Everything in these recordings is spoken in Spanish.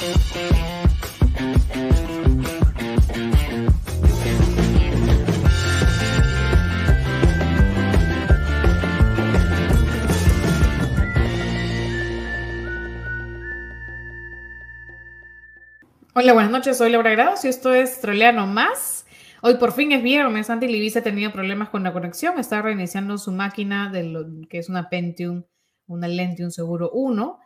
Hola, buenas noches, soy Laura Grados y esto es Troleano Más. Hoy por fin es viernes, Andy Libis ha tenido problemas con la conexión, está reiniciando su máquina, de lo, que es una Pentium, una Lentium Seguro 1,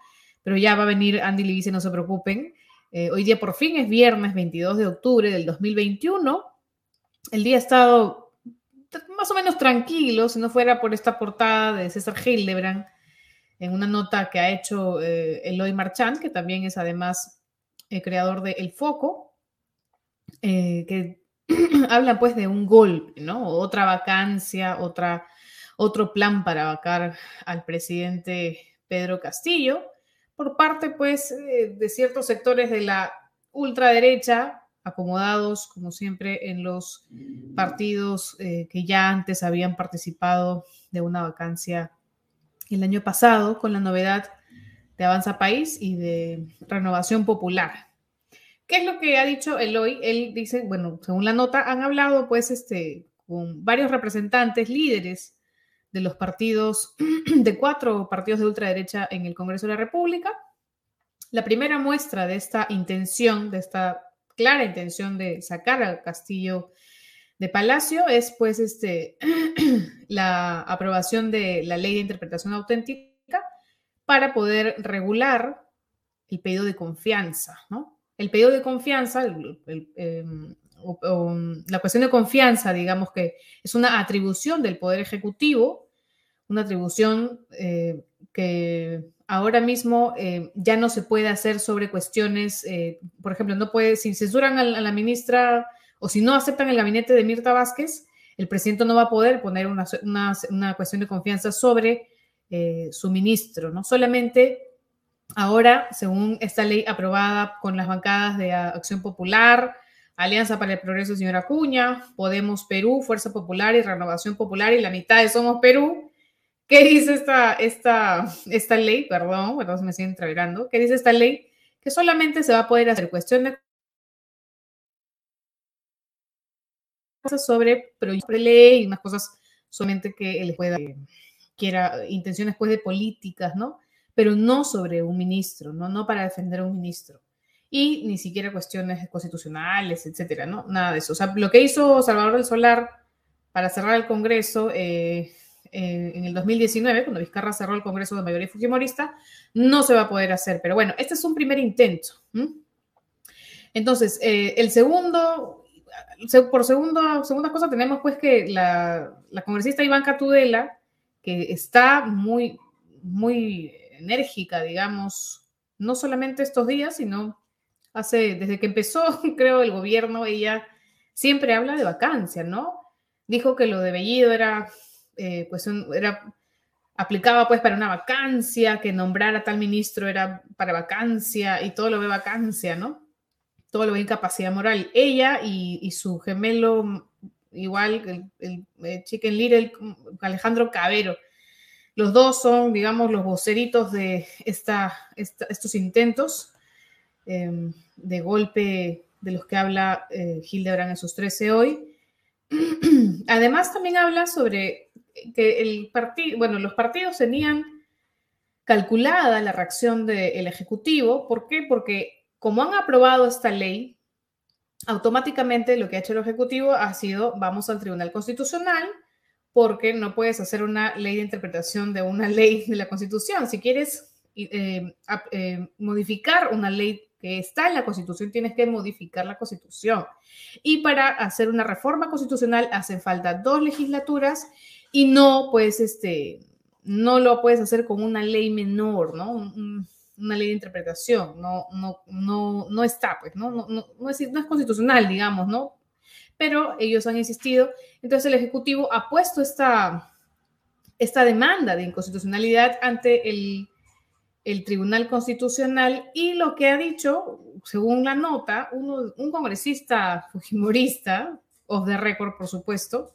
pero ya va a venir Andy Libis, no se preocupen. Eh, hoy día por fin es viernes 22 de octubre del 2021. El día ha estado más o menos tranquilo, si no fuera por esta portada de César Hildebrand en una nota que ha hecho eh, Eloy Marchand, que también es además el creador de El Foco, eh, que habla pues de un golpe, ¿no? Otra vacancia, otra, otro plan para vacar al presidente Pedro Castillo, por parte pues eh, de ciertos sectores de la ultraderecha, acomodados como siempre en los partidos eh, que ya antes habían participado de una vacancia el año pasado, con la novedad de Avanza País y de Renovación Popular. ¿Qué es lo que ha dicho Eloy? Él dice, bueno, según la nota, han hablado pues este, con varios representantes, líderes de los partidos, de cuatro partidos de ultraderecha en el Congreso de la República. La primera muestra de esta intención, de esta clara intención de sacar al Castillo de Palacio es pues este, la aprobación de la ley de interpretación auténtica para poder regular el pedido de confianza, ¿no? El pedido de confianza, em, la cuestión de confianza, digamos que es una atribución del Poder Ejecutivo, una atribución eh, que ahora mismo eh, ya no se puede hacer sobre cuestiones, eh, por ejemplo, no puede, si censuran a la, ministra o si no aceptan el gabinete de Mirta Vázquez, el presidente no va a poder poner una, una cuestión de confianza sobre eh, su ministro, ¿no? Solamente ahora, según esta ley aprobada con las bancadas de Acción Popular, Alianza para el Progreso, señora Acuña, Podemos Perú, Fuerza Popular y Renovación Popular y la mitad de Somos Perú. ¿Qué dice esta, esta, esta ley? Perdón, bueno, me estoy entreverando. ¿Qué dice esta ley? Que solamente se va a poder hacer cuestión de cosas sobre proyectos de ley y unas cosas solamente que él pueda quiera intenciones pues de políticas, ¿no? Pero no sobre un ministro, ¿no? No para defender a un ministro. Y ni siquiera cuestiones constitucionales, etcétera, ¿no? Nada de eso. O sea, lo que hizo Salvador del Solar para cerrar el Congreso eh, en el 2019, cuando Vizcarra cerró el Congreso de mayoría fujimorista, no se va a poder hacer. Pero bueno, este es un primer intento. Entonces, eh, el segundo, por segundo, segunda cosa, tenemos pues que la, la congresista Iván Tudela que está muy, muy enérgica, digamos, no solamente estos días, sino hace, desde que empezó, creo, el gobierno, ella siempre habla de vacancia, ¿no? Dijo que lo de Bellido era, eh, pues, era, aplicaba pues para una vacancia, que nombrar a tal ministro era para vacancia y todo lo ve vacancia, ¿no? Todo lo ve incapacidad moral. Ella y, y su gemelo igual el, el, Chicken Little, Alejandro Cabero. Los dos son, digamos, los voceritos de esta, estos intentos em, de golpe de los que habla eh, Hildebrand en sus 13 hoy. Además, también habla sobre que el partido, bueno, los partidos tenían calculada la reacción del Ejecutivo. ¿Por qué? Porque como han aprobado esta ley, automáticamente lo que ha hecho el Ejecutivo ha sido, vamos al Tribunal Constitucional, porque no puedes hacer una ley de interpretación de una ley de la Constitución. Si quieres eh, eh, modificar una ley que está en la Constitución, tienes que modificar la Constitución. Y para hacer una reforma constitucional hacen falta dos legislaturas y no, pues, este, no lo puedes hacer con una ley menor, ¿no? una ley de interpretación, no, no, no, no está, pues, ¿no? No, no, no, es, no es constitucional, digamos, ¿no? Pero ellos han insistido, entonces el Ejecutivo ha puesto esta, esta demanda de inconstitucionalidad ante el, el Tribunal Constitucional y lo que ha dicho, según la nota, uno, un congresista fujimorista, off the record, por supuesto,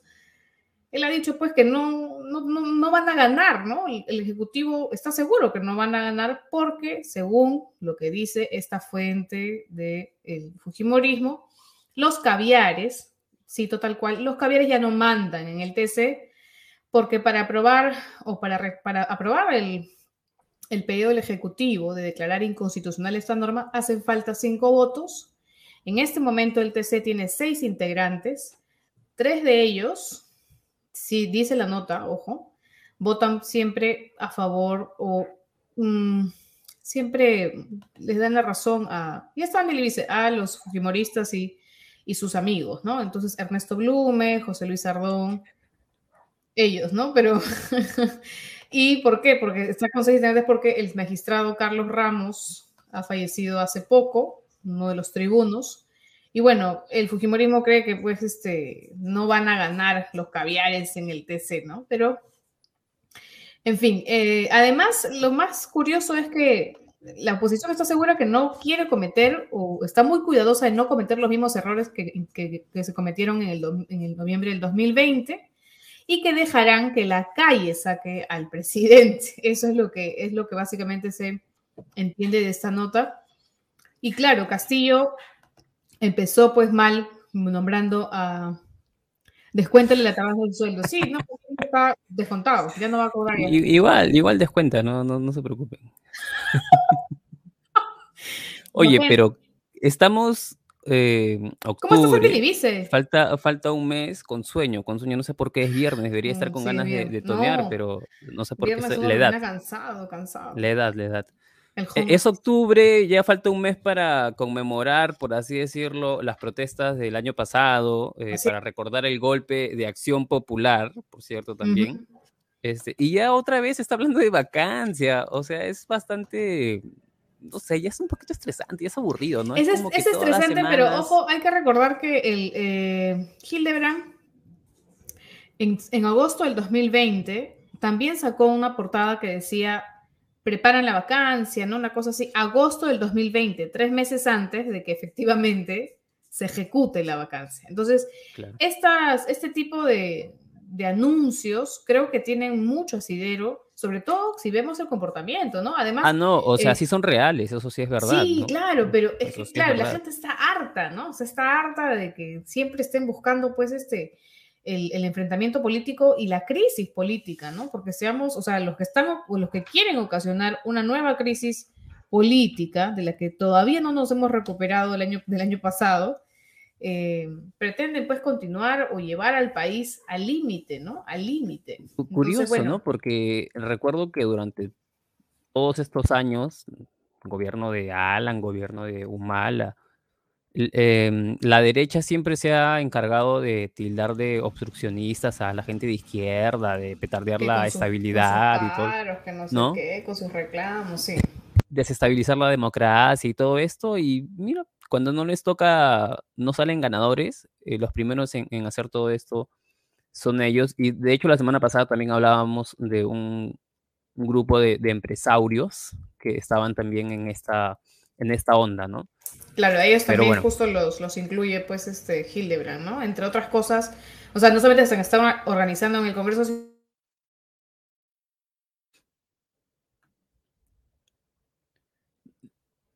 él ha dicho pues que no, no, van a ganar, ¿no? El, Ejecutivo está seguro que no van a ganar porque, según lo que dice esta fuente del Fujimorismo, los caviares, cito tal cual, los caviares ya no mandan en el TC porque para aprobar o para, para aprobar el, el pedido del Ejecutivo de declarar inconstitucional esta norma hacen falta cinco votos. En este momento el TC tiene seis integrantes, tres de ellos si dice la nota, ojo, votan siempre a favor o mm, siempre les dan la razón a, ya está dice, a los humoristas y, y sus amigos, ¿no? Entonces Ernesto Blume, José Luis Ardón, ellos, ¿no? Pero, ¿y por qué? Porque está con seis porque el magistrado Carlos Ramos ha fallecido hace poco, uno de los tribunos, y bueno, el Fujimorismo cree que pues este, no van a ganar los caviares en el TC, ¿no? Pero, en fin, eh, además, lo más curioso es que la oposición está segura que no quiere cometer o está muy cuidadosa de no cometer los mismos errores que, se cometieron en el, en el noviembre del 2020 y que dejarán que la calle saque al presidente. Eso es lo que, es lo que básicamente se entiende de esta nota. Y claro, Castillo empezó pues mal nombrando a... Descuéntale la trabajo del sueldo. Sí, no, está descontado, ya no va a cobrar. Igual, igual descuenta, no, no, no se preocupen. Oye, pero estamos eh, octubre, ¿Cómo estás Falta, falta un mes con sueño, con sueño. No sé por qué es viernes, debería estar mm, con ganas de, tonear, pero no sé por qué. La edad. Cansado, cansado. La edad, la edad. E, es octubre, ya falta un mes para conmemorar, por así decirlo, las protestas del año pasado, eh, para recordar el golpe de acción popular, por cierto, también. este, y ya otra vez está hablando de vacancia, o sea, es bastante, no sé, ya es un poquito estresante, ya es aburrido, ¿no? Es, es, estresante, pero ojo, hay que recordar que el eh, Hildebrand en, en agosto del 2020 también sacó una portada que decía preparan la vacancia, ¿no? Una cosa así, agosto del 2020, tres meses antes de que efectivamente se ejecute la vacancia. Entonces, estas, este tipo de, anuncios creo que tienen mucho asidero, sobre todo si vemos el comportamiento, ¿no? Además... Ah, no, o sea, eh, sí son reales, eso sí es verdad. Sí, claro, pero es que, claro, la gente está harta, ¿no? O sea, está harta de que siempre estén buscando, pues, este el, enfrentamiento político y la crisis política, ¿no? Porque seamos, o sea, los que están o los que quieren ocasionar una nueva crisis política de la que todavía no nos hemos recuperado del año, del año pasado, eh, pretenden pues continuar o llevar al país al límite, ¿no? Al límite. Curioso, ¿no? Porque recuerdo que durante todos estos años, gobierno de Alan, gobierno de Humala, Em, la derecha siempre se ha encargado de tildar de obstruccionistas a la gente de izquierda, de petardear la estabilidad y todo. Que no sé ¿no? qué, con sus reclamos, sí. Desestabilizar la democracia y todo esto. Y mira, cuando no les toca, no salen ganadores. Eh, los primeros en, hacer todo esto son ellos. Y de hecho, la semana pasada también hablábamos de un, grupo de, de empresarios que estaban también en esta, en esta onda, ¿no? Claro, ellos también justo los, los incluye pues este Hildebrand, ¿no? Entre otras cosas, o sea, no solamente se están organizando en el Congreso,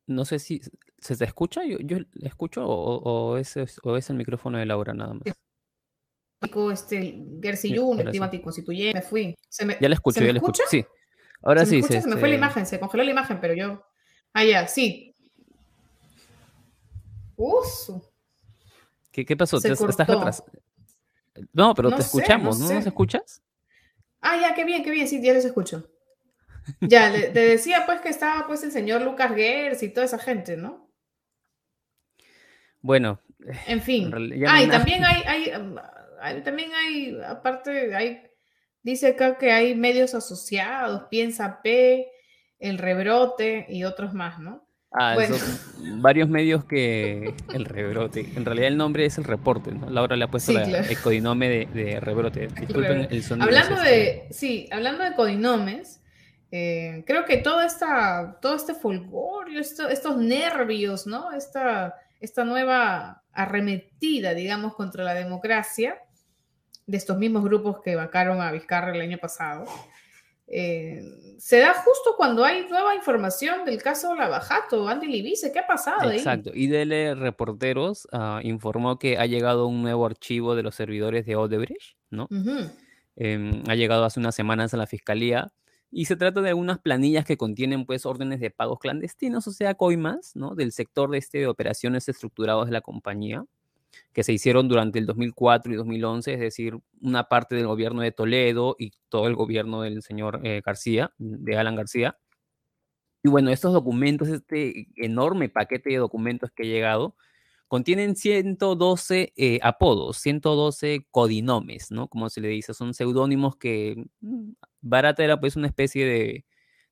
No sé si se te escucha, yo, yo escucho o, es, o es el micrófono de Laura nada más. Este, Gersi Jun, constituyente, me fui. ya le escucho, ya le escucho. Sí, ahora sí. se, me fue la imagen, se congeló la imagen, pero yo. Ah, ya, sí. Uso. ¿Qué, qué pasó? ¿Estás atrás? No, pero te escuchamos, ¿no? ¿Nos escuchas? Ah, ya, qué bien, qué bien, sí, ya les escucho. Ya, te decía pues que estaba pues el señor Lucas Gers y toda esa gente, ¿no? Bueno. En fin. Ah, y también hay, hay, también hay, aparte, hay, dice acá que hay medios asociados, Piensa P, El Rebrote y otros más, ¿no? Ah, varios medios que el rebrote. En realidad el nombre es el reporte, ¿no? Laura le ha puesto el codinome de, rebrote. Disculpen el sonido. Hablando de, sí, hablando de codinomes, eh, creo que todo esta, todo este folgorio, estos nervios, ¿no? Esta, esta nueva arremetida, digamos, contra la democracia, de estos mismos grupos que vacaron a Vizcarra el año pasado, eh, se da justo cuando hay nueva información del caso Lavajato, Andy Libice, ¿qué ha pasado ahí? Exacto, IDL Reporteros uh, informó que ha llegado un nuevo archivo de los servidores de Odebrecht, ¿no? Em, ha llegado hace unas semanas a la fiscalía y se trata de algunas planillas que contienen pues órdenes de pagos clandestinos, o sea, coimas, ¿no? Del sector de, este, de operaciones estructurados de la compañía que se hicieron durante el 2004 y 2011, es decir, una parte del gobierno de Toledo y todo el gobierno del señor eh, García, de Alan García. Y bueno, estos documentos, este enorme paquete de documentos que ha llegado, contienen 112 eh, apodos, 112 codinomes, ¿no? Como se le dice, son seudónimos que mm, Barata era pues una especie de,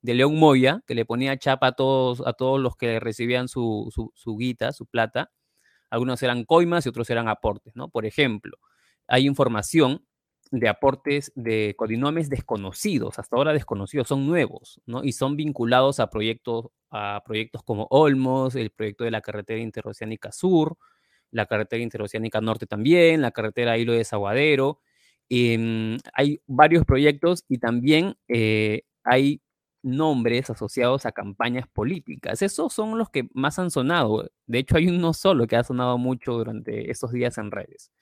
de León Moya, que le ponía chapa a todos, a todos los que recibían su, su, su guita, su plata, algunos eran coimas y otros eran aportes, ¿no? Por ejemplo, hay información de aportes de codinomes desconocidos, hasta ahora desconocidos, son nuevos, ¿no? Y son vinculados a proyectos, a proyectos como Olmos, el proyecto de la carretera interoceánica sur, la carretera interoceánica norte también, la carretera Hilo de Saguadero. Em, hay varios proyectos y también eh, hay nombres asociados a campañas políticas. Esos son los que más han sonado. De hecho, hay uno solo que ha sonado mucho durante estos días en redes.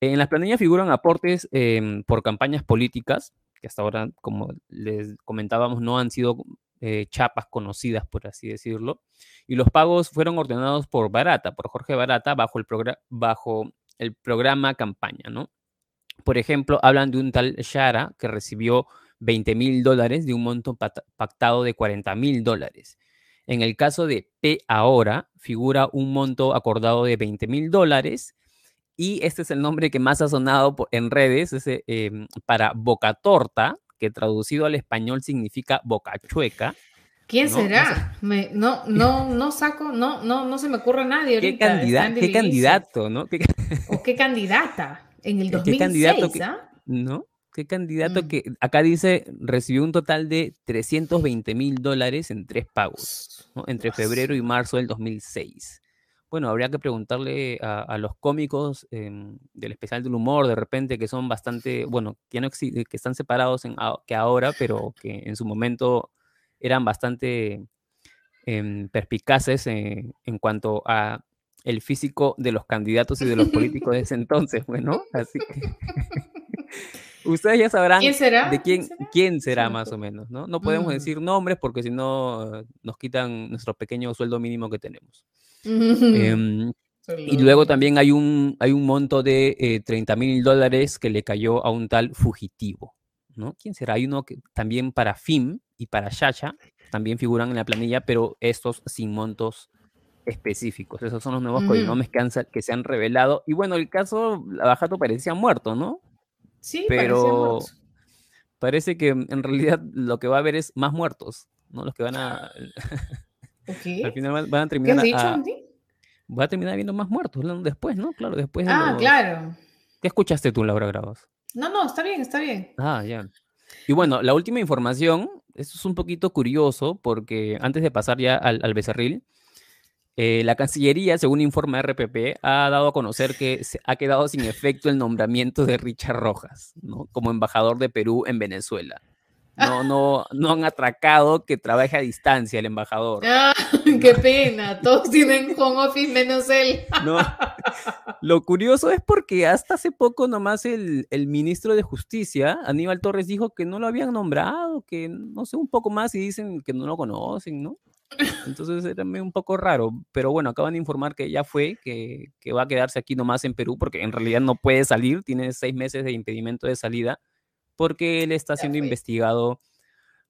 En las planillas figuran aportes em, por campañas políticas, que hasta ahora, como les comentábamos, no han sido eh, chapas conocidas, por así decirlo. Y los pagos fueron ordenados por Barata, por Jorge Barata, bajo el, bajo el programa campaña, ¿no? Por ejemplo, hablan de un tal Shara que recibió 20 mil dólares de un monto pactado de 40 mil dólares. En el caso de P ahora, figura un monto acordado de 20 mil dólares y este es el nombre que más ha sonado en redes, es, em, para Boca Torta, que traducido al español significa boca chueca. ¿Quién será? No, no, no, saco, no, no, no se me ocurre nadie. Ahorita. ¿Qué, ¿qué candidato, no? ¿O qué candidata? En el 2006, ¿Qué candidato ¿ah? ¿No? Qué candidato mm. que acá dice recibió un total de 320 mil dólares en tres pagos, entre febrero y marzo del 2006. Bueno, habría que preguntarle a, los cómicos em, del especial del humor, de repente, que son bastante, bueno, que, no que están separados en, que ahora, pero que en su momento eran bastante em, perspicaces en cuanto a el físico de los candidatos y de los políticos de ese entonces, bueno, así que... Ustedes ya sabrán de quién, quién será, más o menos, ¿no? No podemos mm. decir nombres porque si no nos quitan nuestro pequeño sueldo mínimo que tenemos. Em, y luego también hay un, hay un monto de 30 eh, mil dólares que le cayó a un tal fugitivo, ¿no? ¿Quién será? Hay uno que también para FIM y para Chacha también figuran en la planilla, pero estos sin montos específicos. Esos son los nuevos codinomes que, han, que se han revelado. Y bueno, el caso Bajato parecía muerto, ¿no? Sí, pero parece que en realidad lo que va a haber es más muertos, ¿no? Los que van a... Al final van, a terminar... ¿Qué has dicho, Va a terminar viendo más muertos después, ¿no? Claro, después de Ah, claro. ¿Qué escuchaste tú, Laura Gravos? No, no, está bien, está bien. Ah, ya. Y bueno, la última información, esto es un poquito curioso porque antes de pasar ya al, al becerril, eh, la Cancillería, según informa RPP, ha dado a conocer que se ha quedado sin efecto el nombramiento de Richard Rojas ¿no? como embajador de Perú en Venezuela. No, no, no han atracado que trabaje a distancia el embajador. Ah, ¡Qué pena! Todos tienen home office menos él. No. Lo curioso es porque hasta hace poco nomás el, el, ministro de Justicia, Aníbal Torres, dijo que no lo habían nombrado, que no sé, un poco más y dicen que no lo conocen, ¿no? Entonces era un poco raro, pero bueno, acaban de informar que ya fue, que, va a quedarse aquí nomás en Perú, porque en realidad no puede salir, tiene seis meses de impedimento de salida, porque él está siendo investigado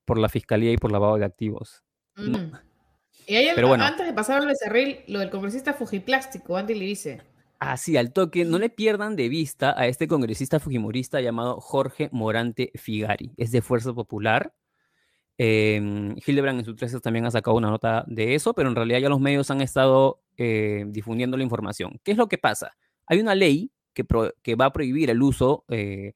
por la fiscalía y por lavado de activos. Mm. Y ahí, pero bueno, antes de pasar al becerril, lo del congresista Fujiplástico, Andy le dice. Así, al toque, no le pierdan de vista a este congresista fujimorista llamado Jorge Morante Figari. Es de Fuerza Popular eh, Hildebrand en su 13 también ha sacado una nota de eso, pero en realidad ya los medios han estado eh, difundiendo la información. ¿Qué es lo que pasa? Hay una ley que, que va a prohibir el uso eh,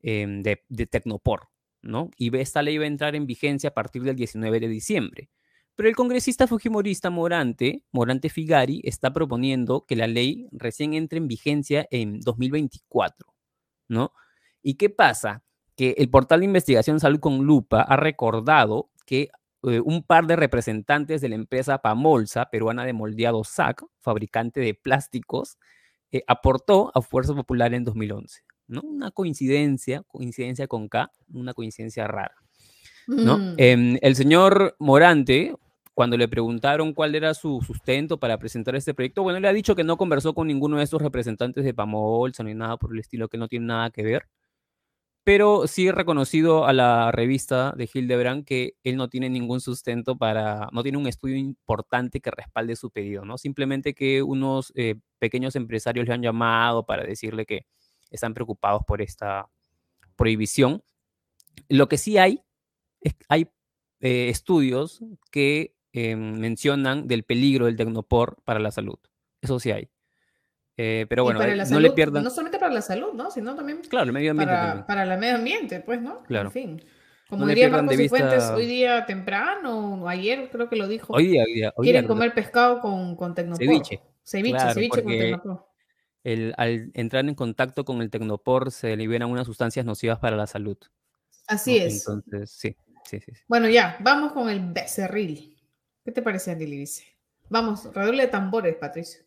em, de, de, Tecnopor, ¿no? Y esta ley va a entrar en vigencia a partir del 19 de diciembre. Pero el congresista fujimorista Morante, Morante Figari, está proponiendo que la ley recién entre en vigencia en 2024. ¿no? ¿Y qué pasa? Que el portal de investigación Salud con Lupa ha recordado que eh, un par de representantes de la empresa Pamolsa, peruana de moldeado SAC, fabricante de plásticos, eh, aportó a Fuerza Popular en 2011. ¿no? Una coincidencia, coincidencia con K, una coincidencia rara. ¿no? Mm. Em, el señor Morante, cuando le preguntaron cuál era su sustento para presentar este proyecto, bueno, le ha dicho que no conversó con ninguno de estos representantes de Pamolsa ni nada por el estilo, que no tiene nada que ver pero sí he reconocido a la revista de Hildebrand que él no tiene ningún sustento para, no tiene un estudio importante que respalde su pedido, ¿no? Simplemente que unos eh, pequeños empresarios le han llamado para decirle que están preocupados por esta prohibición. Lo que sí hay, es, hay eh, estudios que eh, mencionan del peligro del tecnopor para la salud. Eso sí hay. Eh, pero bueno, no le pierdan. No solamente para la salud, ¿no? Sino también. Claro, el medio ambiente. Para, para el medio ambiente, pues, ¿no? Claro. En fin. Como diría Marcos vista... Fuentes, hoy día temprano, o ayer creo que lo dijo. Hoy día, hoy día Quieren comer pescado con, con tecnopor. Ceviche. Ceviche, ceviche con tecnopor. El, al entrar en contacto con el tecnopor se liberan unas sustancias nocivas para la salud. Así es. Entonces, sí, sí, sí, Bueno, ya, vamos con el becerril. ¿Qué te parece, Andy Libice? Vamos, redoble de tambores, Patricio.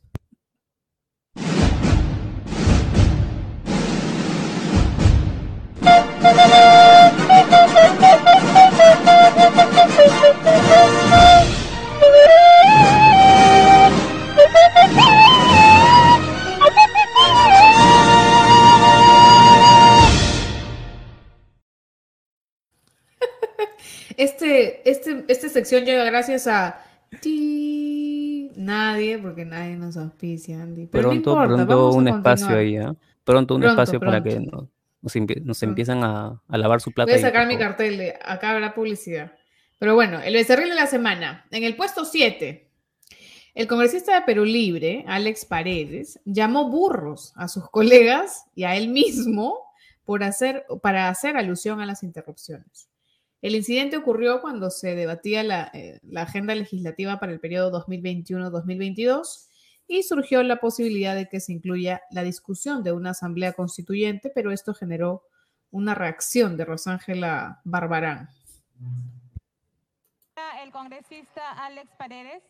Este, este, esta sección llega gracias a ti, nadie, porque nadie nos auspicia, Andy. Pero pronto, pronto un espacio ahí, ¿eh? Pronto un espacio para que no, nos, empiezan a, lavar su plata. Voy a sacar mi cartel de acá habrá publicidad. Pero bueno, el becerril de la semana. En el puesto 7, el congresista de Perú Libre, Alex Paredes, llamó burros a sus colegas y a él mismo por hacer, para hacer alusión a las interrupciones. El incidente ocurrió cuando se debatía la, eh, la agenda legislativa para el periodo 2021-2022 y surgió la posibilidad de que se incluya la discusión de una asamblea constituyente, pero esto generó una reacción de Rosángela Barbarán. El congresista Alex Paredes.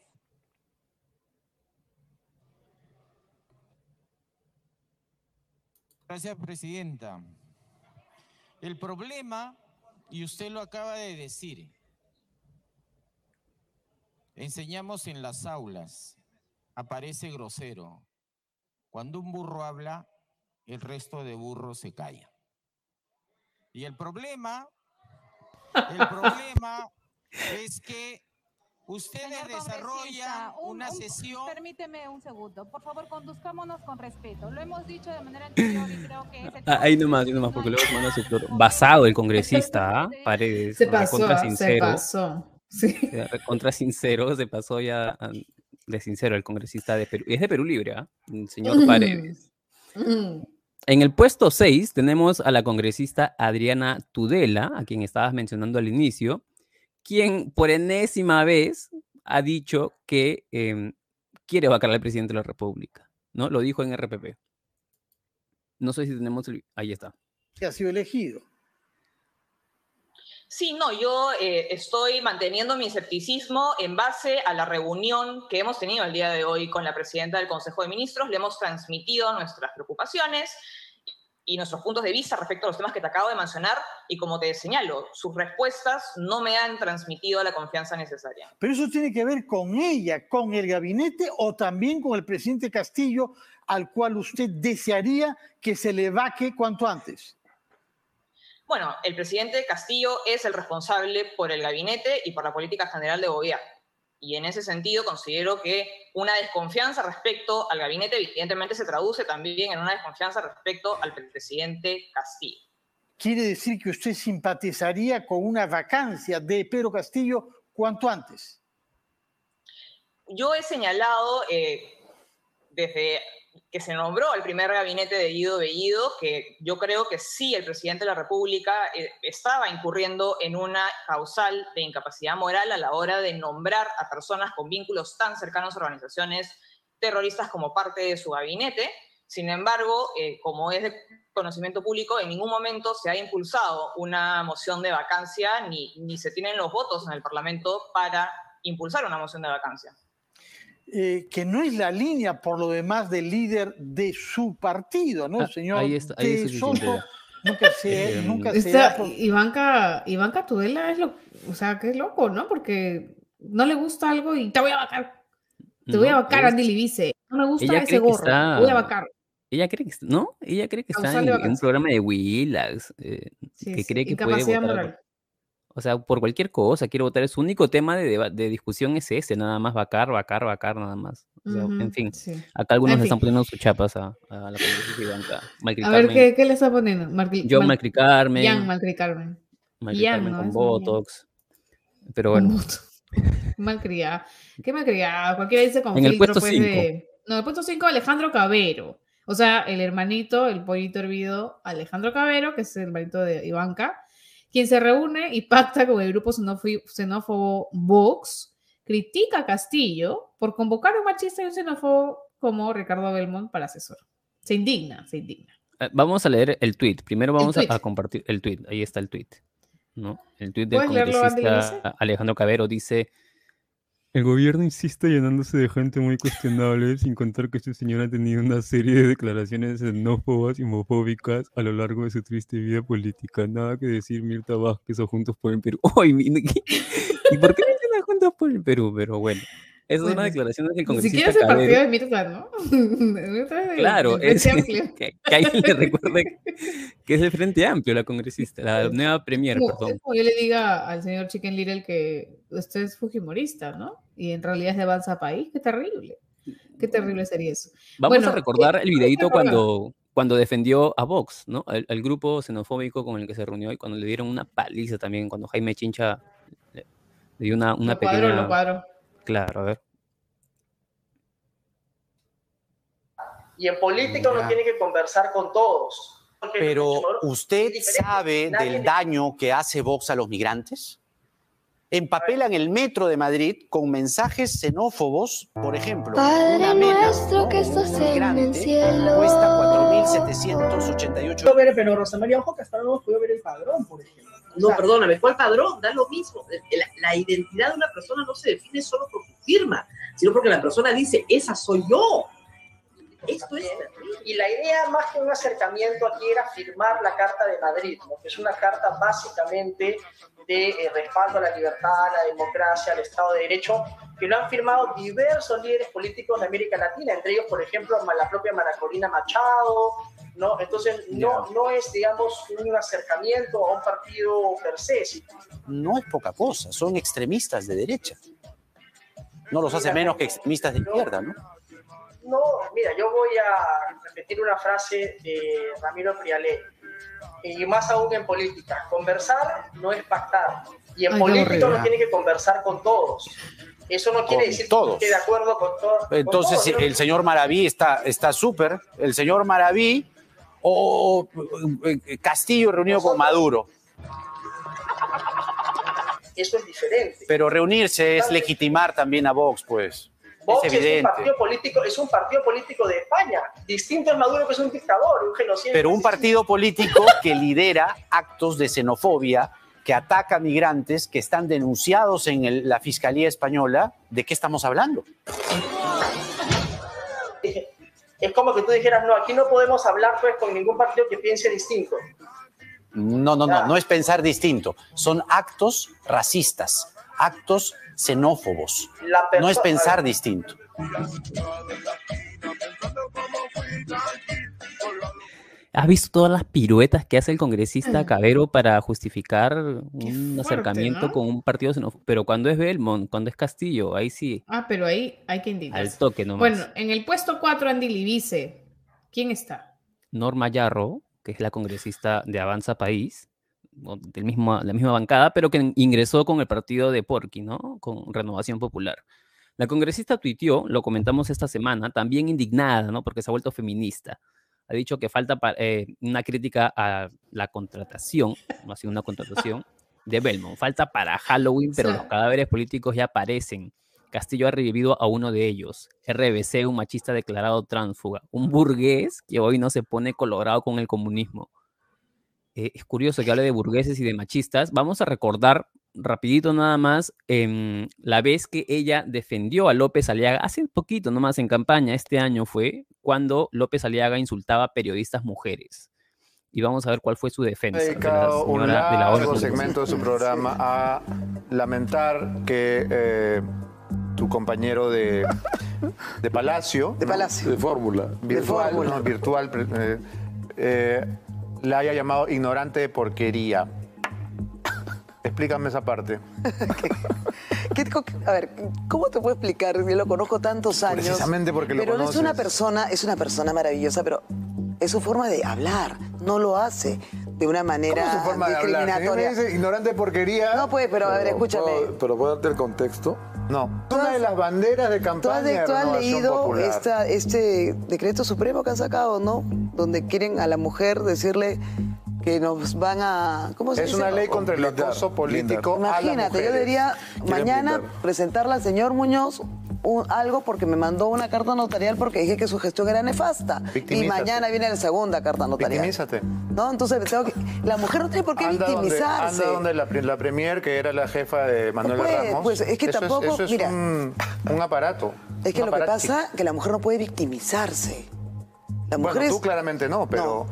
Gracias, presidenta. El problema, y usted lo acaba de decir, enseñamos en las aulas aparece grosero. Cuando un burro habla, el resto de burros se calla. Y el problema, el problema es que ustedes desarrollan una sesión. permíteme un segundo, por favor, conduzcámonos con respeto. Lo hemos dicho de manera anterior y creo que es ah, Ahí nomás, ahí nomás, porque luego manda su flor. Basado el congresista, ¿ah? Paredes. Se pasó, contra sincero, se pasó. Sí. Contra sincero, se pasó ya de sincero, el congresista de Perú. Y es de Perú Libre, ¿ah? El señor Paredes. En el puesto 6 tenemos a la congresista Adriana Tudela, a quien estabas mencionando al inicio, quien por enésima vez ha dicho que em, quiere vacar al presidente de la República, ¿no? Lo dijo en RPP. No sé si tenemos... Ahí está. Que ha sido elegido. Sí, no, yo eh, estoy manteniendo mi escepticismo en base a la reunión que hemos tenido el día de hoy con la presidenta del Consejo de Ministros. Le hemos transmitido nuestras preocupaciones y nuestros puntos de vista respecto a los temas que te acabo de mencionar y como te señalo, sus respuestas no me han transmitido la confianza necesaria. Pero eso tiene que ver con ella, con el gabinete o también con el presidente Castillo, al cual usted desearía que se le vaque cuanto antes. Bueno, el presidente Castillo es el responsable por el gabinete y por la política general de gobierno. Y en ese sentido considero que una desconfianza respecto al gabinete evidentemente se traduce también en una desconfianza respecto al presidente Castillo. ¿Quiere decir que usted simpatizaría con una vacancia de Pedro Castillo cuanto antes? Yo he señalado eh, desde que se nombró el primer gabinete de Guido Bellido, que yo creo que sí, el presidente de la República eh, estaba incurriendo en una causal de incapacidad moral a la hora de nombrar a personas con vínculos tan cercanos a organizaciones terroristas como parte de su gabinete. Sin embargo, eh, como es de conocimiento público, en ningún momento se ha impulsado una moción de vacancia ni, ni se tienen los votos en el Parlamento para impulsar una moción de vacancia. Eh, que no es la línea, por lo demás, del líder de su partido, ¿no, ah, señor? Ahí está, ahí es Nunca se, em, nunca se Ivanka, Ivanka Tudela es lo, o sea, que es loco, ¿no? Porque no le gusta algo y te voy a vacar. Te voy a vacar, Andy Libice. No me gusta ese gorro. Te voy a vacar. Ella cree que, ¿no? Ella cree que está en, un programa de Willax, eh, que cree que puede votar. O sea, por cualquier cosa quiere votar. Su único tema de, de, discusión es ese, nada más vacar, vacar, vacar, nada más. en fin, acá algunos le están poniendo sus chapas a, a la Ivanka. A ver, ¿qué, ¿qué, le está poniendo? Yo, Malcri Carmen. Jan Malcri Carmen. Malcri Carmen con Botox. Pero bueno. malcriada. ¿Qué malcriada? Cualquiera dice con en el puesto 5. Pues, no, el puesto 5, Alejandro Cabero. O sea, el hermanito, el pollito hervido, Alejandro Cabero, que es el hermanito de Ivanka quien se reúne y pacta con el grupo xenófobo Vox, critica a Castillo por convocar a un machista y un xenófobo como Ricardo Belmont para asesor. Se indigna, se indigna. Eh, vamos a leer el tweet. Primero vamos a, compartir el tweet. Ahí está el tweet. ¿no? El tweet del congresista Alejandro Cabero dice el gobierno insiste llenándose de gente muy cuestionable, sin contar que este señor ha tenido una serie de declaraciones xenófobas y homofóbicas a lo largo de su triste vida política. Nada que decir Mirta Vázquez o Juntos por el Perú. ¡Ay, ¿Y por qué no Juntos por el Perú? Pero bueno. Es una declaración del congresista. Si quieres el partido de Mirta, ¿no? claro, es, que, que, alguien le recuerde que es el Frente Amplio la congresista, la nueva premier, perdón. Como yo le diga al señor Chicken Little que usted es fujimorista, ¿no? Y en realidad es de Avanza País, qué terrible. Qué terrible sería eso. Vamos a recordar el videito cuando, cuando defendió a Vox, ¿no? El, grupo xenofóbico con el que se reunió y cuando le dieron una paliza también, cuando Jaime Chincha le, dio una, una pequeña... Cuadro, Claro, a ver. Y en política uno tiene que conversar con todos. Pero usted sabe del daño que hace Vox a los migrantes. Empapelan el metro de Madrid con mensajes xenófobos, por ejemplo. Padre nuestro que estás en el cielo. Cuesta 4.788. Pero Rosa María, ojo que hasta no hemos podido ver el padrón, por ejemplo. No, perdóname, ¿cuál padrón? Da lo mismo. La, identidad de una persona no se define solo por su firma, sino porque la persona dice, esa soy yo. Esto es y la idea más que un acercamiento aquí era firmar la Carta de Madrid, que es una carta básicamente de eh, respaldo a la libertad, a la democracia, al Estado de Derecho, que lo han firmado diversos líderes políticos de América Latina, entre ellos, por ejemplo, la propia Maracolina Machado, ¿no? Entonces, no, no es, digamos, un acercamiento a un partido per se. No es poca cosa, son extremistas de derecha. No los hace menos que extremistas de izquierda, ¿no? No, mira, yo voy a repetir una frase de Ramiro Prialé, y más aún en política. Conversar no es pactar. Y en política uno tiene que conversar con todos. Eso no quiere decir que esté de acuerdo con todos. Entonces, el señor Maraví está súper. el señor Maraví o, Castillo reunido con Maduro. Eso es diferente. Pero reunirse es legitimar también a Vox, pues. Vox es, un partido político, es un partido político de España, distinto al Maduro que es un dictador, un genocida. Pero un partido político que lidera actos de xenofobia, que ataca a migrantes que están denunciados en la Fiscalía Española, ¿de qué estamos hablando? Es como que tú dijeras, no, aquí no podemos hablar pues con ningún partido que piense distinto. No, no, no, no es pensar distinto. Son actos racistas, actos xenófobos. No es pensar distinto. ¿Has visto todas las piruetas que hace el congresista mm. Cabero para justificar un acercamiento con un partido? Pero cuando es Belmont, cuando es Castillo, ahí sí. Ah, pero ahí hay que indicar. Al toque nomás. Bueno, en el puesto 4, Andy Libice, ¿quién está? Norma Yarro, que es la congresista de Avanza País, del mismo, la misma bancada, pero que ingresó con el partido de Porky, ¿no? Con Renovación Popular. La congresista tuiteó, lo comentamos esta semana, también indignada, ¿no? Porque se ha vuelto feminista ha dicho que falta eh, una crítica a la contratación, no ha sido una contratación, de Belmont. Falta para Halloween, pero los cadáveres políticos ya aparecen. Castillo ha revivido a uno de ellos, RBC, un machista declarado tránsfuga, un burgués que hoy no se pone colorado con el comunismo. Eh, es curioso que hable de burgueses y de machistas. Vamos a recordar rapidito nada más em, la vez que ella defendió a López Aliaga, hace poquito nomás en campaña, este año fue, cuando López Aliaga insultaba a periodistas mujeres. Y vamos a ver cuál fue su defensa. Ha dedicado un largo segmento de su programa a lamentar que eh, tu compañero de, de Palacio, de Palacio, de Fórmula, virtual, no, virtual, eh, eh, la haya llamado ignorante de porquería. Explícame esa parte. a ver, ¿cómo te puedo explicar? Yo lo conozco tantos años. Precisamente porque lo Pero es una persona, es una persona maravillosa, pero es su forma de hablar. No lo hace de una manera ¿Cómo su forma discriminatoria. De hablar? ignorante de porquería. No, pues, pero a ver, escúchame. ¿Pero puedo darte el contexto? No. Una de las banderas de campaña ¿Tú has, leído esta, este decreto supremo que han sacado, no? Donde quieren a la mujer decirle que nos van a... ¿Cómo se es una ley contra el acoso político. Imagínate, yo diría mañana presentarla al señor Muñoz algo porque me mandó una carta notarial porque dije que su gestión era nefasta. Y mañana viene la segunda carta notarial. Victimízate. ¿No? Entonces tengo que... La mujer no tiene por qué victimizarse. anda donde la, la, premier, que era la jefa de Manuel Ramos. Pues es que tampoco... Es, mira, un, aparato. Es que lo que pasa es que la mujer no puede victimizarse. La mujer bueno, tú claramente no, pero...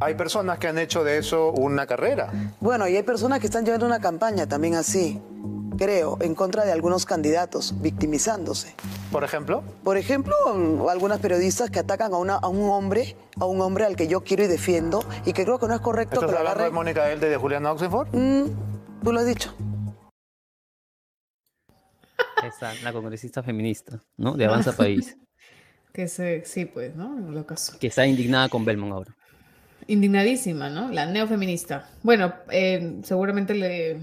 Hay personas que han hecho de eso una carrera. Bueno, y hay personas que están llevando una campaña también así, creo, en contra de algunos candidatos, victimizándose. ¿Por ejemplo? Por ejemplo, algunas periodistas que atacan a, una, a un hombre, a un hombre al que yo quiero y defiendo, y que creo que no es correcto ¿Estás que hablando de Mónica Elde de Julián Oxenford? Mm, tú lo has dicho. Esa, la congresista feminista, ¿no? De Avanza País. que se, sí, pues, ¿no? En lo caso. Que está indignada con Belmont ahora. Indignadísima, ¿no? La neofeminista. Bueno, eh, seguramente le.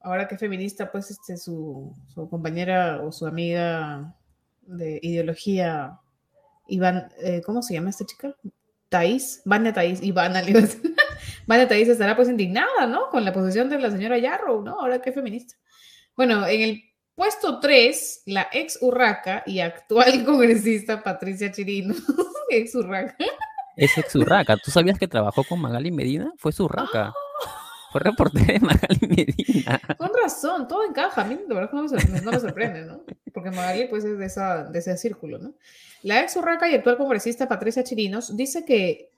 Ahora que feminista, pues este, su, compañera o su amiga de ideología, Iván, eh, ¿cómo se llama esta chica? Thais, Vania Thais, Ivana, Vania Thais estará pues indignada, ¿no? Con la posición de la señora Yarrow, ¿no? Ahora que feminista. Bueno, en el puesto 3, la ex Urraca y actual congresista Patricia Chirino, ex Urraca. Es ex Urraca. ¿Tú sabías que trabajó con Magali Medina? Fue Urraca. Fue reportera de Magali Medina. Con razón, todo encaja. A mí de verdad no me sorprende, no me sorprende ¿no? Porque Magali pues es de, esa, de ese círculo, ¿no? La ex Urraca y actual congresista Patricia Chirinos dice que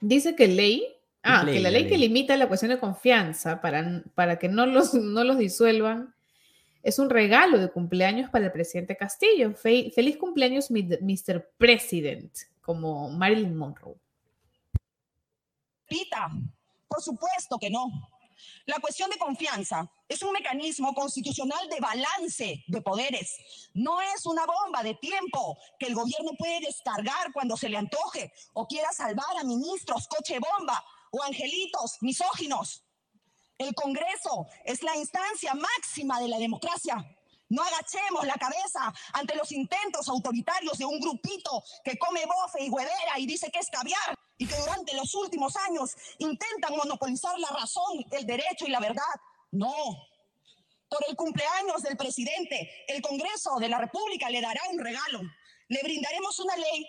dice que ley, ah, que la ley, que limita la cuestión de confianza para, para que no los, no los disuelvan es un regalo de cumpleaños para el presidente Castillo. feliz cumpleaños, Mr. President como Marilyn Monroe. Pita, por supuesto que no. La cuestión de confianza es un mecanismo constitucional de balance de poderes. No es una bomba de tiempo que el gobierno puede descargar cuando se le antoje o quiera salvar a ministros, coche bomba o angelitos misóginos. El Congreso es la instancia máxima de la democracia no agachemos la cabeza ante los intentos autoritarios de un grupito que come bofe y huevera y dice que es caviar y que durante los últimos años intentan monopolizar la razón, el derecho y la verdad. No. Por el cumpleaños del presidente, el Congreso de la República le dará un regalo. Le brindaremos una ley.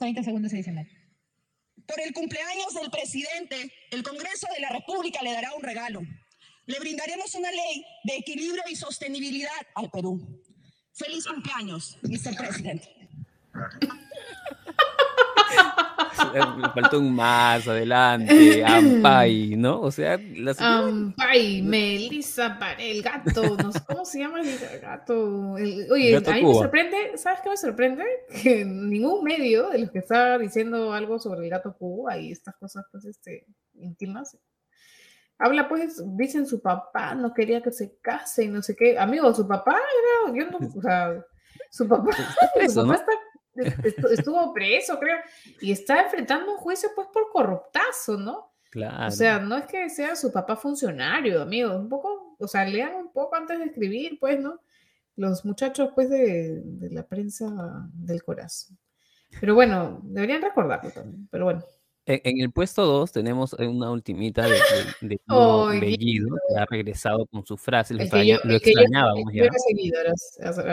30 segundos se dicen. Por el cumpleaños del presidente, el Congreso de la República le dará un regalo le brindaremos una ley de equilibrio y sostenibilidad al Perú. Feliz cumpleaños, Mr. President. faltó un más adelante, Ampay, ¿no? O sea, la Ampay, Melissa, el gato, no sé cómo se llama el gato. oye, a mí me sorprende, ¿sabes qué me sorprende? Que ningún medio de los que está diciendo algo sobre el gato Cuba y estas cosas, pues, este, íntimas, Habla pues, dicen su papá no quería que se case y no sé qué. Amigo, su papá era, yo no, o sea, su papá, su papá estuvo preso, creo, y está enfrentando un juicio pues por corruptazo, ¿no? Claro. O sea, no es que sea su papá funcionario, amigo, un poco, o sea, lean un poco antes de escribir, pues, ¿no? Los muchachos, pues, de, de la prensa del corazón. Pero bueno, deberían recordarlo también, pero bueno. En, el puesto 2 tenemos una ultimita de, de, Bellido, que ha regresado con su frase, lo, extrañábamos ya.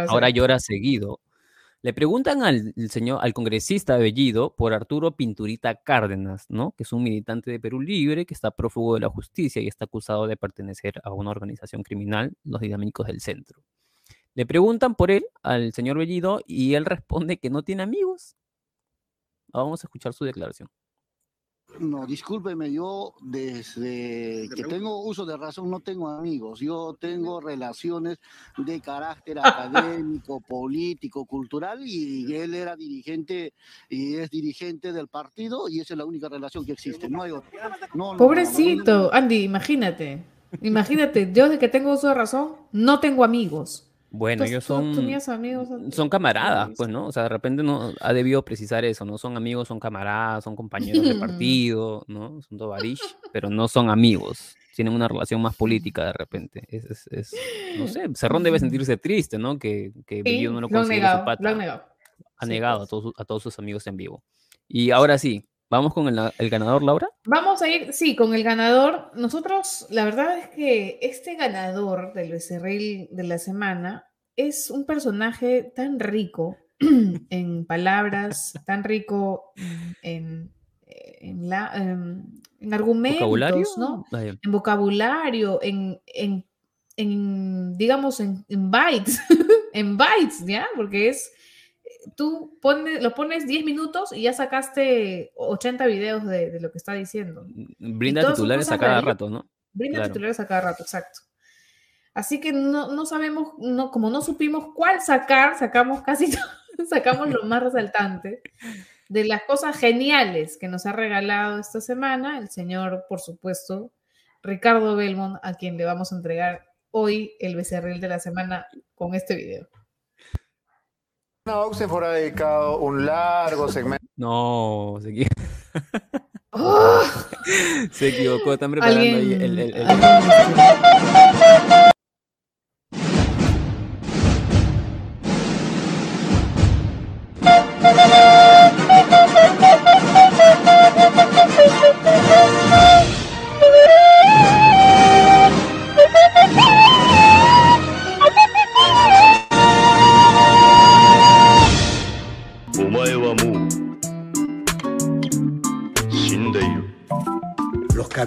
Ahora llora seguido. Le preguntan al señor, al congresista Bellido por Arturo Pinturita Cárdenas, ¿no? Que es un militante de Perú Libre, que está prófugo de la justicia y está acusado de pertenecer a una organización criminal, los dinámicos del centro. Le preguntan por él al señor Bellido y él responde que no tiene amigos. Vamos a escuchar su declaración. No, discúlpeme, yo desde que tengo uso de razón no tengo amigos, yo tengo relaciones de carácter académico, político, cultural y él era dirigente y es dirigente del partido y esa es la única relación que existe, no hay otra. Pobrecito, Andy, imagínate, imagínate, yo desde que tengo uso de razón no tengo amigos. Bueno, ellos son, son camaradas, pues, ¿no? O sea, de repente no ha debido precisar eso, ¿no? Son amigos, son camaradas, son compañeros de partido, ¿no? Son tovarish, pero no son amigos. Tienen una relación más política de repente. Es, es, no sé, Cerrón debe sentirse triste, ¿no? Que, que no lo considere su pata. negado. Ha negado a, pues. todos, a todos sus amigos en vivo. Y ahora sí, ¿Vamos con el, el, ganador, Laura? Vamos a ir, sí, con el ganador. Nosotros, la verdad es que este ganador del becerril de la semana es un personaje tan rico en palabras, tan rico en, en, la, en, argumentos, ¿Vocabulario? ¿no? En vocabulario, en, en digamos, en, bytes, en bytes, ¿ya? Porque es tú pones, lo pones 10 minutos y ya sacaste 80 videos de, lo que está diciendo. Brinda titulares a cada rato, ¿no? Brinda titulares a cada rato, exacto. Así que no, sabemos, no, como no supimos cuál sacar, sacamos casi sacamos lo más resaltante de las cosas geniales que nos ha regalado esta semana el señor, por supuesto, Ricardo Belmont, a quien le vamos a entregar hoy el becerril de la semana con este video. No, dedicado un largo segmento. No, se equivocó. ¡Oh! se equivocó, están preparando ahí el... el, el...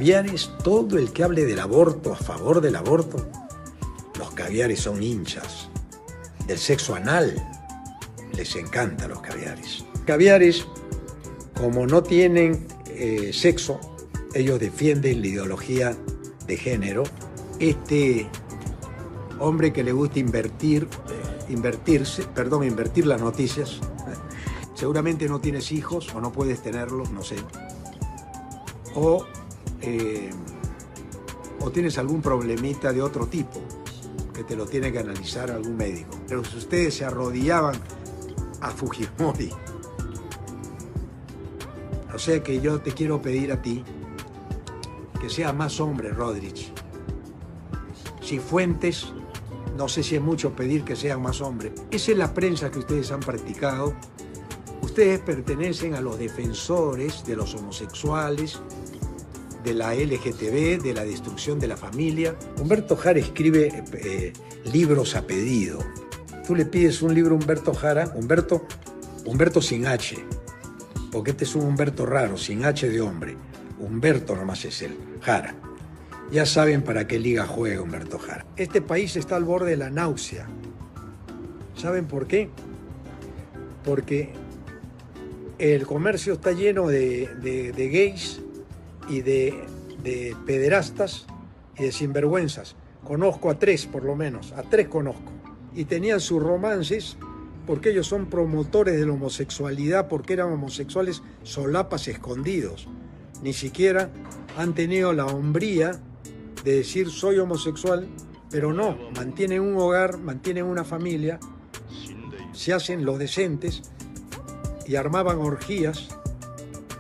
caviares, todo el que hable del aborto, a favor del aborto, los caviares son hinchas. Del sexo anal, les encanta los caviares. Caviares, como no tienen eh, sexo, ellos defienden la ideología de género. Este hombre que le gusta invertir, invertirse, perdón, invertir las noticias, seguramente no tienes hijos o no puedes tenerlos, no sé. O eh, o tienes algún problemita de otro tipo que te lo tiene que analizar algún médico. Pero si ustedes se arrodillaban a Fujimori, o sea que yo te quiero pedir a ti que sea más hombre, Rodríguez. Si Fuentes, no sé si es mucho pedir que sean más hombres. Esa es la prensa que ustedes han practicado. Ustedes pertenecen a los defensores de los homosexuales, de la LGTB, de la destrucción de la familia. Humberto Jara escribe eh, libros a pedido. Tú le pides un libro a Humberto Jara, Humberto, Humberto sin H, porque este es un Humberto raro, sin H de hombre. Humberto nomás es él, Jara. Ya saben para qué liga juega Humberto Jara. Este país está al borde de la náusea. ¿Saben por qué? Porque el comercio está lleno de, de gays y de, pederastas y de sinvergüenzas. Conozco a tres por lo menos, a tres conozco. Y tenían sus romances porque ellos son promotores de la homosexualidad, porque eran homosexuales solapas escondidos. Ni siquiera han tenido la hombría de decir soy homosexual, pero no, mantienen un hogar, mantienen una familia, se hacen los decentes y armaban orgías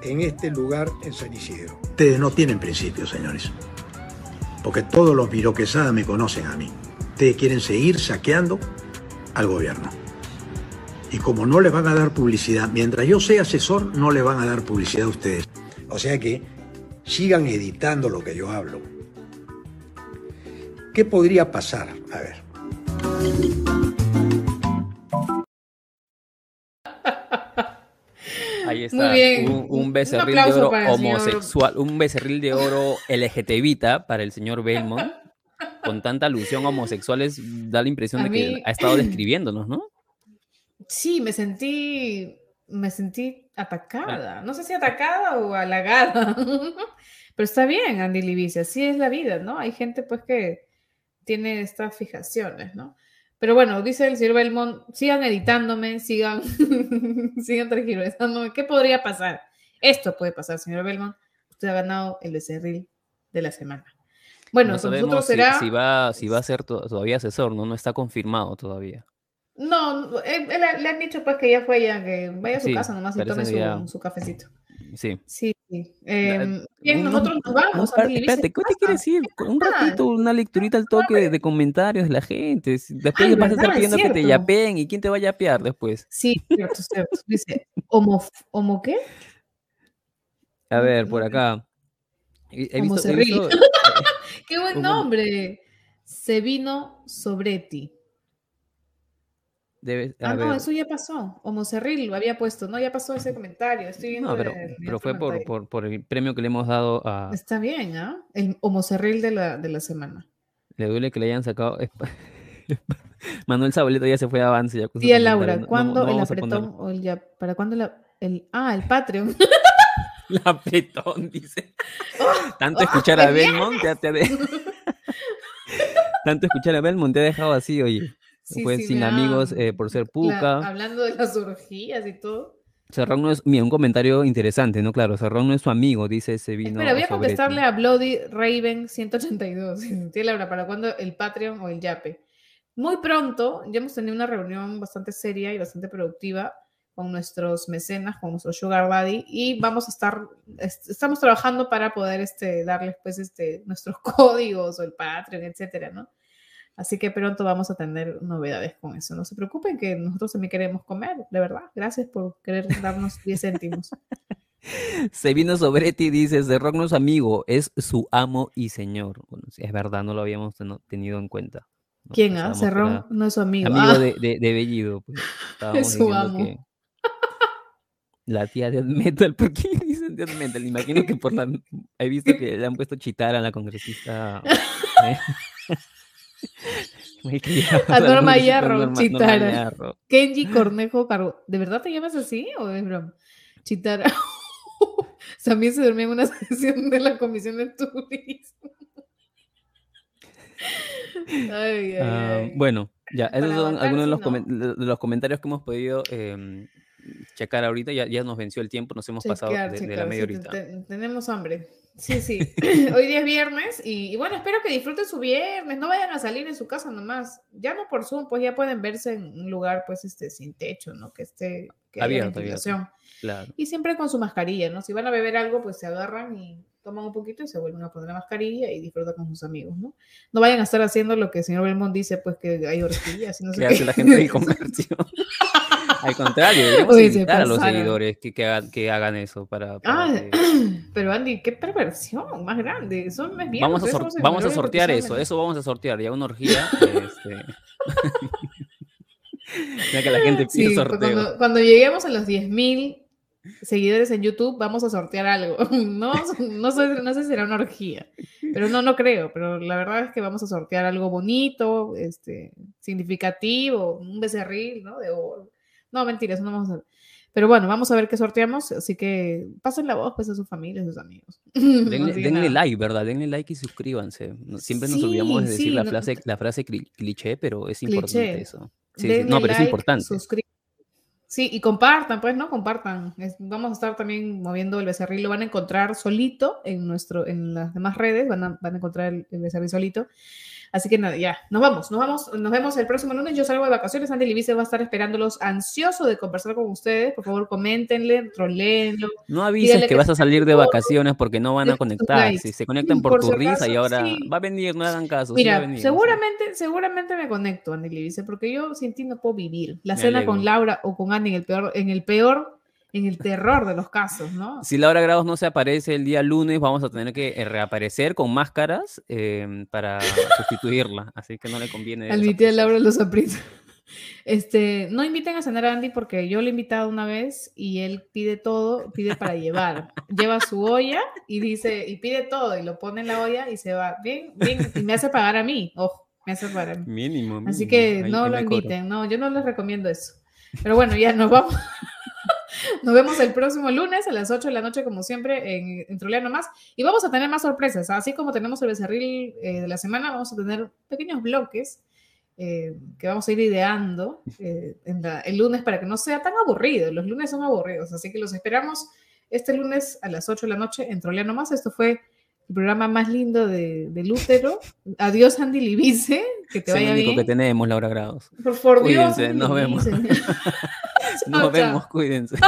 en este lugar en San Isidro. Ustedes no tienen principios, señores, porque todos los Quesada me conocen a mí. Ustedes quieren seguir saqueando al gobierno. Y como no les van a dar publicidad, mientras yo sea asesor, no le van a dar publicidad a ustedes. O sea que sigan editando lo que yo hablo. ¿Qué podría pasar? A ver. Ahí está. Un, becerril de oro homosexual, un becerril de oro LGTBita para el señor Belmont. Con tanta alusión a homosexuales, da la impresión de que ha estado describiéndonos, ¿no? Sí, me sentí, me sentí atacada. No sé si atacada o halagada. Pero está bien, Andy Libicia, así es la vida, ¿no? Hay gente pues que tiene estas fijaciones, ¿no? Pero bueno, dice el señor Belmont, sigan editándome, sigan, sigan tergiversándome. ¿Qué podría pasar? Esto puede pasar, señor Belmont. Usted ha ganado el becerril de la semana. Bueno, nosotros será... Si, va, si va a ser todavía asesor, ¿no? No está confirmado todavía. No, le han dicho pues que ya fue ya, que vaya a su casa nomás y tome su, su cafecito. Sí. Sí, sí. Eh, bien, nosotros nos vamos. espérate, ¿qué te quieres decir? Un ratito, una lecturita al toque de, comentarios de la gente. Después vas a estar pidiendo que te yapeen. ¿Y quién te va a yapear después? Sí, cierto, cierto. Dice, ¿homo, ¿homo qué? A ver, por acá. He, visto, ¡Qué buen nombre! Se vino sobre ti ah, no, eso ya pasó. Homocerril lo había puesto, ¿no? Ya pasó ese comentario. Estoy viendo. No, pero, pero fue por, por, el premio que le hemos dado a. Está bien, ¿ah? El Homocerril de la, de la semana. Le duele que le hayan sacado. Manuel Sabolito ya se fue a avance. Ya Tía Laura, ¿cuándo el apretón o el ya? ¿Para cuándo la, el. Ah, el Patreon. el apretón, dice. Tanto escuchar a Belmont te, te Tanto escuchar a Belmont te ha dejado así, oye pues sin amigos eh, por ser puca. hablando de las orgías y todo. Cerrón no es, mira, un comentario interesante, ¿no? Claro, Cerrón no es su amigo, dice ese vino. Pero voy a contestarle a Bloody Raven 182. Tiene Laura, ¿para cuándo el Patreon o el Yape? Muy pronto, ya hemos tenido una reunión bastante seria y bastante productiva con nuestros mecenas, con nuestro Sugar Daddy, y vamos a estar, estamos trabajando para poder este, darles pues este, nuestros códigos o el Patreon, etcétera, ¿no? Así que pronto vamos a tener novedades con eso. No se preocupen que nosotros también queremos comer, de verdad. Gracias por querer darnos 10 céntimos. Se vino sobre ti, dice, Cerrón no es amigo, es su amo y señor. Bueno, es verdad, no lo habíamos tenido en cuenta. ¿Quién? Ah? Cerrón no es su amigo. Amigo ah. de, de, Bellido. Pues. es su amo. La tía de Metal, ¿por qué dicen Death Metal? Imagino que por la... He visto que le han puesto chitar a la congresista. ¿eh? a Norma Hierro, Chitara. Kenji Cornejo Cargo. ¿De verdad te llamas así o es broma? Chitara. También se durmió en una sesión de la Comisión de Turismo. Ah, bueno, ya, esos son algunos de los, comentarios que hemos podido em, checar ahorita. Ya, ya nos venció el tiempo, nos hemos pasado de, la media horita. tenemos hambre. Sí, sí. Hoy día es viernes y, bueno, espero que disfruten su viernes. No vayan a salir en su casa nomás. Ya no por Zoom, pues ya pueden verse en un lugar, pues, este, sin techo, ¿no? Que esté que abierto, Claro. Y siempre con su mascarilla, ¿no? Si van a beber algo, pues se agarran y toman un poquito y se vuelven a poner la mascarilla y disfrutan con sus amigos, ¿no? No vayan a estar haciendo lo que el señor Belmont dice, pues que hay orgías. No sé ¿Qué hace la gente de comercio? Al contrario, debemos invitar a los seguidores que, que, hagan, que hagan eso para... ah, pero Andy, qué perversión más grande. Son más vamos a, vamos a sortear eso, eso vamos a sortear, ya una orgía. este... ya que la gente pide pues Cuando, cuando, lleguemos a los 10.000 seguidores en YouTube, vamos a sortear algo. No, no, sé, no sé si será una orgía, pero no, no creo. Pero la verdad es que vamos a sortear algo bonito, este, significativo, un becerril, ¿no? De oro no, mentira, eso no vamos a hacer. Pero bueno, vamos a ver qué sorteamos, así que pasen la voz pues a sus familias, a sus amigos. Denle, like, ¿verdad? Denle like y suscríbanse. Siempre nos olvidamos de decir la, frase, la frase cliché, pero es importante eso. no, pero es importante. Sí, y compartan, pues, ¿no? Compartan. vamos a estar también moviendo el becerril, lo van a encontrar solito en nuestro, en las demás redes, van a, van a encontrar el, el becerril solito. Así que nada, ya, nos vamos, nos vamos, nos vemos el próximo lunes. Yo salgo de vacaciones, Andy Libice va a estar esperándolos ansioso de conversar con ustedes. Por favor, coméntenle, troleenlo. No avises que, vas a salir de vacaciones porque no van a conectar. Si se conectan por, tu risa y ahora va a venir, no hagan caso. Mira, seguramente, seguramente me conecto, Andy Libice, porque yo sin ti no puedo vivir. La cena con Laura o con Andy en el peor, en el peor en el terror de los casos, ¿no? Si Laura Grados no se aparece el día lunes, vamos a tener que eh, reaparecer con máscaras em, para sustituirla, así que no le conviene. Al a Laura los aprieta. Este, no inviten a cenar a Andy porque yo le he invitado una vez y él pide todo, pide para llevar. Lleva su olla y dice, y pide todo y lo pone en la olla y se va. Bien, bien, y me hace pagar a mí, ojo, me hace pagar a mí. Mínimo. Así que no lo inviten, no, yo no les recomiendo eso. Pero bueno, ya nos vamos. Nos vemos el próximo lunes a las 8 de la noche, como siempre, en, en Más. Y vamos a tener más sorpresas. Así como tenemos el becerril eh, de la semana, vamos a tener pequeños bloques eh, que vamos a ir ideando eh, el lunes para que no sea tan aburrido. Los lunes son aburridos, así que los esperamos este lunes a las 8 de la noche en Troleano Más. Esto fue el programa más lindo de, del útero. Adiós, Andy Libice. Que te vaya bien. que tenemos, Laura Grados. Por, favor, Dios. nos vemos. nos vemos, cuídense.